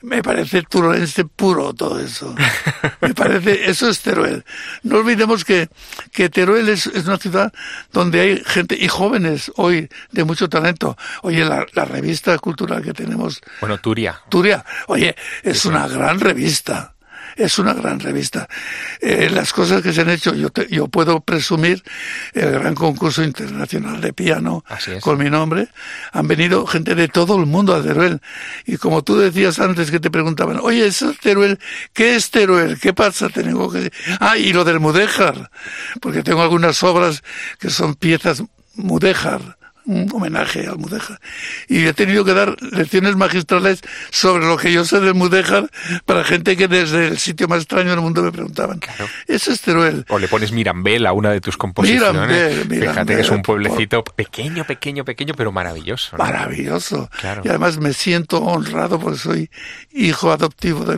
S4: Me parece turolense puro todo eso. Me parece, eso es Teruel. No olvidemos que, que Teruel es, una ciudad donde hay gente y jóvenes hoy de mucho talento. Oye, la, la revista cultural que tenemos.
S5: Bueno, Turia.
S4: Turia. Oye, es una gran revista es una gran revista. Eh, las cosas que se han hecho, yo, yo puedo presumir el gran concurso internacional de piano con mi nombre. Han venido gente de todo el mundo a Teruel. Y como tú decías antes que te preguntaban, oye, ¿es Teruel? ¿Qué es Teruel? ¿Qué pasa? Tengo que... Ah, y lo del Mudéjar, porque tengo algunas obras que son piezas Mudéjar un homenaje al Mudéjar. Y he tenido que dar lecciones magistrales sobre lo que yo sé del Mudéjar para gente que desde el sitio más extraño del mundo me preguntaban. Claro. Eso es Teruel.
S5: O le pones Mirambel a una de tus composiciones.
S4: Mirambel,
S5: Fíjate que es un pueblecito pequeño, pequeño, pequeño, pero maravilloso.
S4: Maravilloso. Y además me siento honrado porque soy hijo adoptivo de,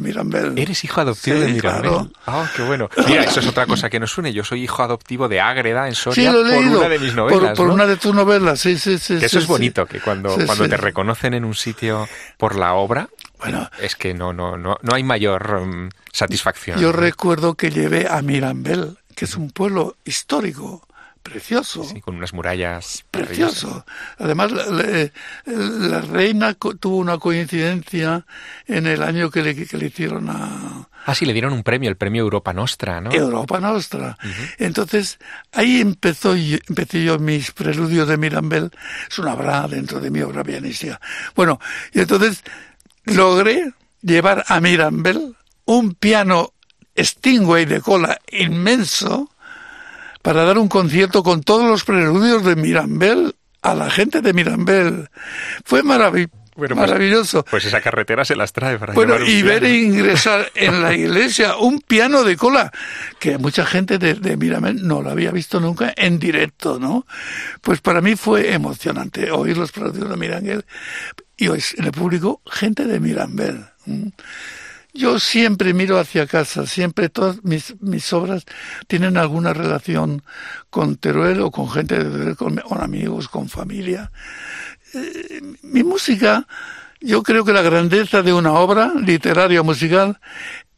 S4: Mirambel.
S5: ¿Eres hijo adoptivo de Mirambel? Ah, qué bueno. Mira, eso es otra cosa que nos une. Yo soy hijo adoptivo de Ágreda en Soria por una de mis novelas.
S4: Por, una de tus novelas, sí, sí, sí.
S5: eso es bonito, que cuando, cuando te reconocen en un sitio por la obra, bueno, es que no, no, no, no hay mayor mm, satisfacción.
S4: Yo recuerdo que llevé a Mirambel, que es un pueblo histórico, precioso.
S5: Sí, con unas murallas.
S4: Precioso. Además, la, reina tuvo una coincidencia en el año que le, que le hicieron a...
S5: Ah, sí, le dieron un premio, el premio Europa Nostra, ¿no?
S4: Europa Nostra. Entonces, ahí empezó empecé yo mis preludios de Mirambel. Es una obra dentro de mi obra pianística. Bueno, y entonces logré llevar a Mirambel un piano Stingway de cola inmenso, para dar un concierto con todos los preludios de Mirambel a la gente de Mirambel. Fue pues, maravilloso.
S5: Pues, esa carretera se las trae para
S4: Bueno, y ver ingresar en la iglesia un piano de cola, que mucha gente de, de, Mirambel no lo había visto nunca en directo, ¿no? Pues para mí fue emocionante oír los preludios de Mirambel y hoy en el público gente de Mirambel. Yo siempre miro hacia casa, siempre todas mis, mis obras tienen alguna relación con Teruel o con gente de Teruel, con, amigos, con familia. Eh, mi música, yo creo que la grandeza de una obra literaria o musical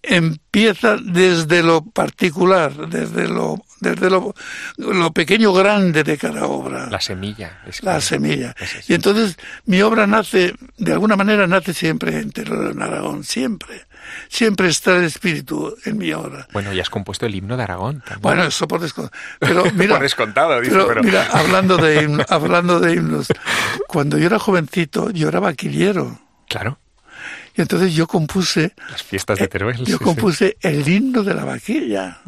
S4: empieza desde lo particular, desde lo desde lo, lo pequeño grande de cada obra.
S5: La semilla.
S4: Es la semilla. y entonces mi obra nace, de alguna manera nace siempre en Teruel en Aragón, siempre siempre está el espíritu en mi obra.
S5: Bueno, y has compuesto el himno de Aragón. También.
S4: Bueno, eso por descontado. Pero mira,
S5: por descontado, dice,
S4: pero, mira, hablando de, hablando de himnos, cuando yo era jovencito, yo era vaquillero.
S5: Claro.
S4: Y entonces yo compuse...
S5: Las fiestas de Teruel.
S4: Yo compuse el himno de la vaquilla,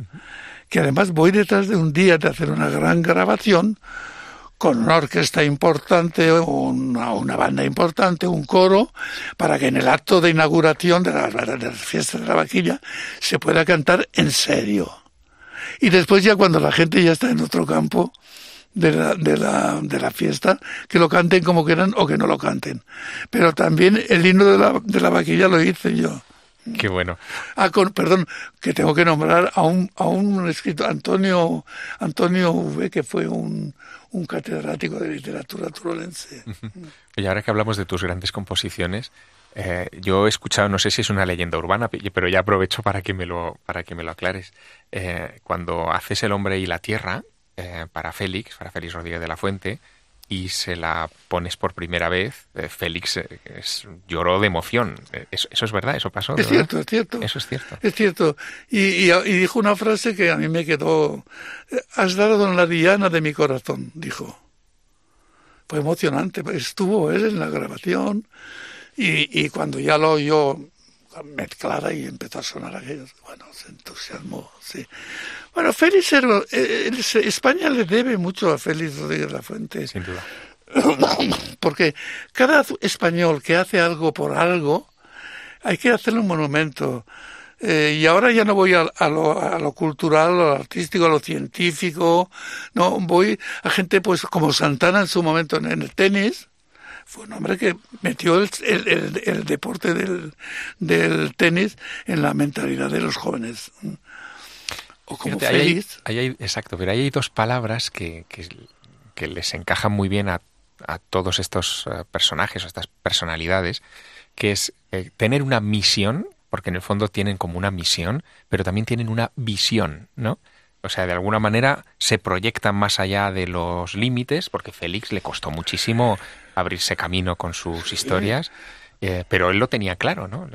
S4: que además voy detrás de un día de hacer una gran grabación con una orquesta importante, una, una banda importante, un coro, para que en el acto de inauguración de la, de la fiesta de la vaquilla se pueda cantar en serio. Y después ya cuando la gente ya está en otro campo, de la, de la, de la fiesta, que lo canten como quieran o que no lo canten. Pero también el himno de la, de la vaquilla lo hice yo.
S5: Qué bueno.
S4: Ah, con, perdón, que tengo que nombrar a un, a un escritor, Antonio, Antonio V, que fue un, un catedrático de literatura turolense.
S5: Y ahora que hablamos de tus grandes composiciones, eh, yo he escuchado, no sé si es una leyenda urbana, pero ya aprovecho para que me lo, para que me lo aclares. Eh, cuando haces El hombre y la tierra, eh, para Félix, para Félix Rodríguez de la Fuente, y se la pones por primera vez, eh, Félix eh, lloró de emoción. Eso, es verdad, eso pasó.
S4: Es cierto, es cierto.
S5: Eso es cierto.
S4: Es cierto. Y, dijo una frase que a mí me quedó, has dado en la diana de mi corazón, dijo. Fue emocionante, estuvo él en la grabación y, y cuando ya lo oyó mezclada y empezó a sonar aquello, bueno, se entusiasmó, sí. Bueno, Félix eh, España le debe mucho a Félix Rodríguez La Fuente.
S5: Sin duda.
S4: Porque cada español que hace algo por algo, hay que hacerle un monumento. Eh, y ahora ya no voy a, lo, a, lo, cultural, a lo artístico, a lo científico, no, voy a gente pues como Santana en su momento en, el tenis, fue un hombre que metió el, el, el deporte del, del, tenis en la mentalidad de los jóvenes como
S5: exacto, pero ahí hay dos palabras que, que, les encajan muy bien a, a todos estos eh, personajes o estas personalidades, que es eh, tener una misión, porque en el fondo tienen como una misión, pero también tienen una visión, ¿no? O sea, de alguna manera se proyectan más allá de los límites, porque Félix le costó muchísimo abrirse camino con sus historias. Eh, pero él lo tenía claro, ¿no?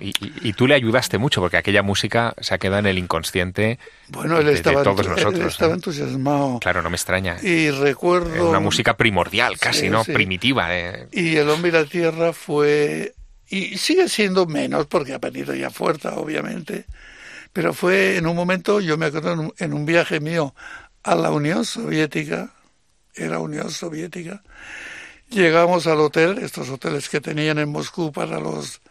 S5: Y, tú le ayudaste mucho porque aquella música se ha quedado en el inconsciente
S4: bueno, él
S5: de,
S4: estaba,
S5: todos nosotros.
S4: Él estaba entusiasmado.
S5: Claro, no me extraña.
S4: Y recuerdo...
S5: Una música primordial, casi, ¿no? Primitiva. Eh.
S4: Y El hombre y la tierra fue... Y sigue siendo menos porque ha perdido ya fuerza, obviamente. Pero fue en un momento, yo me acuerdo en un viaje mío a la Unión Soviética, era Unión Soviética, Llegamos al hotel, estos hoteles que tenían en Moscú para los,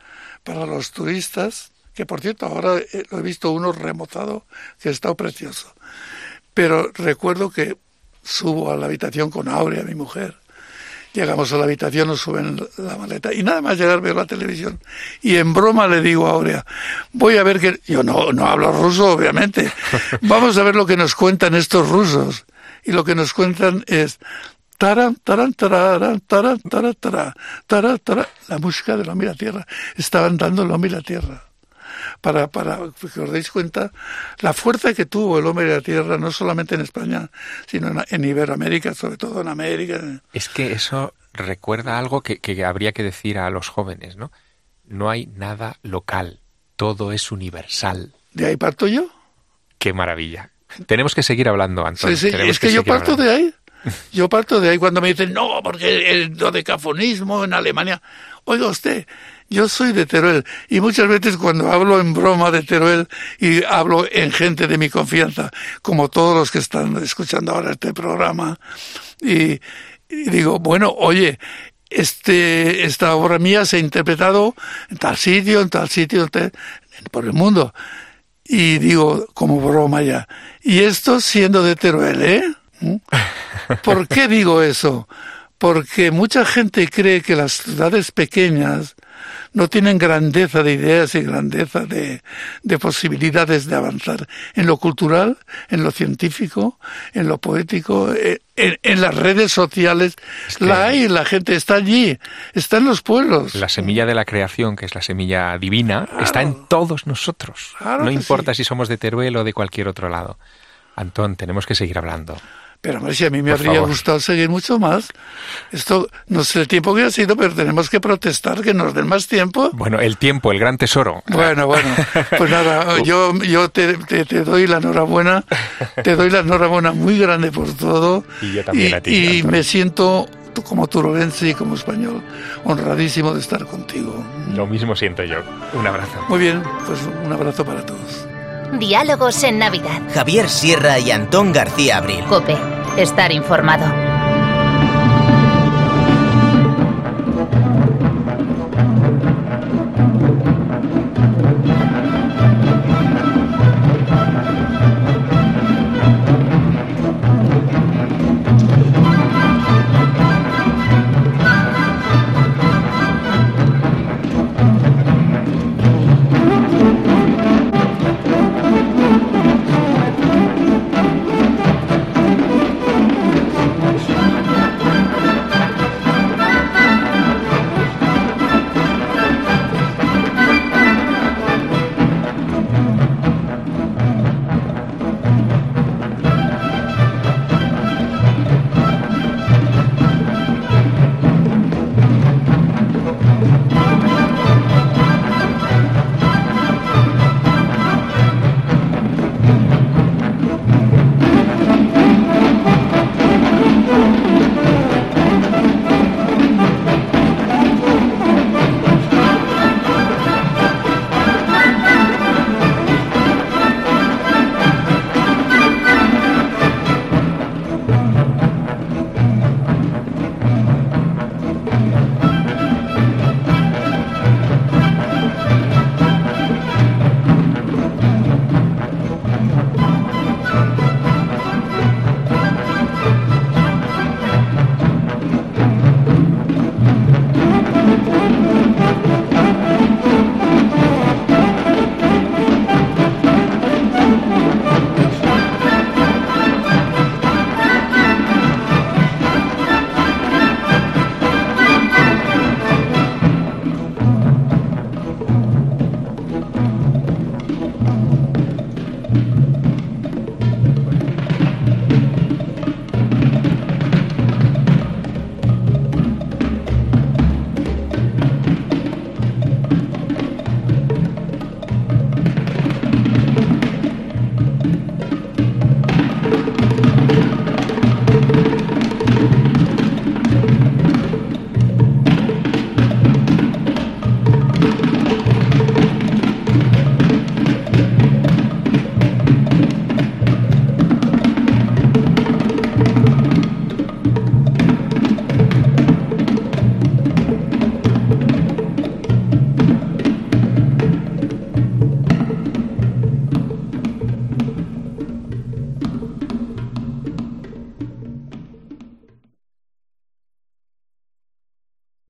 S4: para los turistas, que por cierto ahora eh, lo he visto uno remozado que está precioso. Pero recuerdo que subo a la habitación con Aurea, mi mujer. Llegamos a la habitación, nos suben la maleta y nada más llegar veo la televisión y en broma le digo a Aurea, voy a ver que yo no, no hablo ruso obviamente, vamos a ver lo que nos cuentan estos rusos y lo que nos cuentan es taran, taran, taran, taran, taran, taran, taran, la música de la Mira Tierra. Estaban dando el hombre y la tierra. Para, para que os deis cuenta la fuerza que tuvo el hombre y la tierra, no solamente en España, sino en, en Iberoamérica, sobre todo en América.
S5: Es que eso recuerda algo que, que habría que decir a los jóvenes, ¿no? No hay nada local, todo es universal.
S4: ¿De ahí parto yo?
S5: Qué maravilla. Tenemos que seguir hablando, Antonio.
S4: Sí, sí, es que, yo parto de ahí. Yo parto de ahí cuando me dicen, no, porque el dodecafonismo en Alemania. Oiga usted, yo soy de Teruel y muchas veces cuando hablo en broma de Teruel y hablo en gente de mi confianza, como todos los que están escuchando ahora este programa, y, digo, bueno, oye, este, esta obra mía se ha interpretado en tal sitio, en tal sitio, por el mundo. Y digo, como broma ya, y esto siendo de Teruel, ¿eh? ¿Mm? ¿Por qué digo eso? Porque mucha gente cree que las ciudades pequeñas no tienen grandeza de ideas y grandeza de, posibilidades de avanzar en lo cultural, en lo científico, en lo poético, eh, en, las redes sociales. la hay, la gente está allí, está en los pueblos.
S5: La semilla de la creación, que es la semilla divina, está en todos nosotros. no importa si somos de Teruel o de cualquier otro lado. Antón, tenemos que seguir hablando.
S4: Pero hombre, si a mí me habría gustado seguir mucho más. Esto no sé el tiempo que ha sido, pero tenemos que protestar que nos den más tiempo.
S5: Bueno, el tiempo, el gran tesoro.
S4: Bueno, bueno. Pues nada, yo, yo te, te, doy la enhorabuena, te doy la enhorabuena muy grande por todo.
S5: Y yo también a ti.
S4: Y me siento como turolense y como español honradísimo de estar contigo.
S5: Lo mismo siento yo. Un abrazo.
S4: Muy bien, pues un abrazo para todos.
S2: Diálogos en Navidad.
S3: Javier Sierra y Antón García Abril.
S2: Cope, estar informado.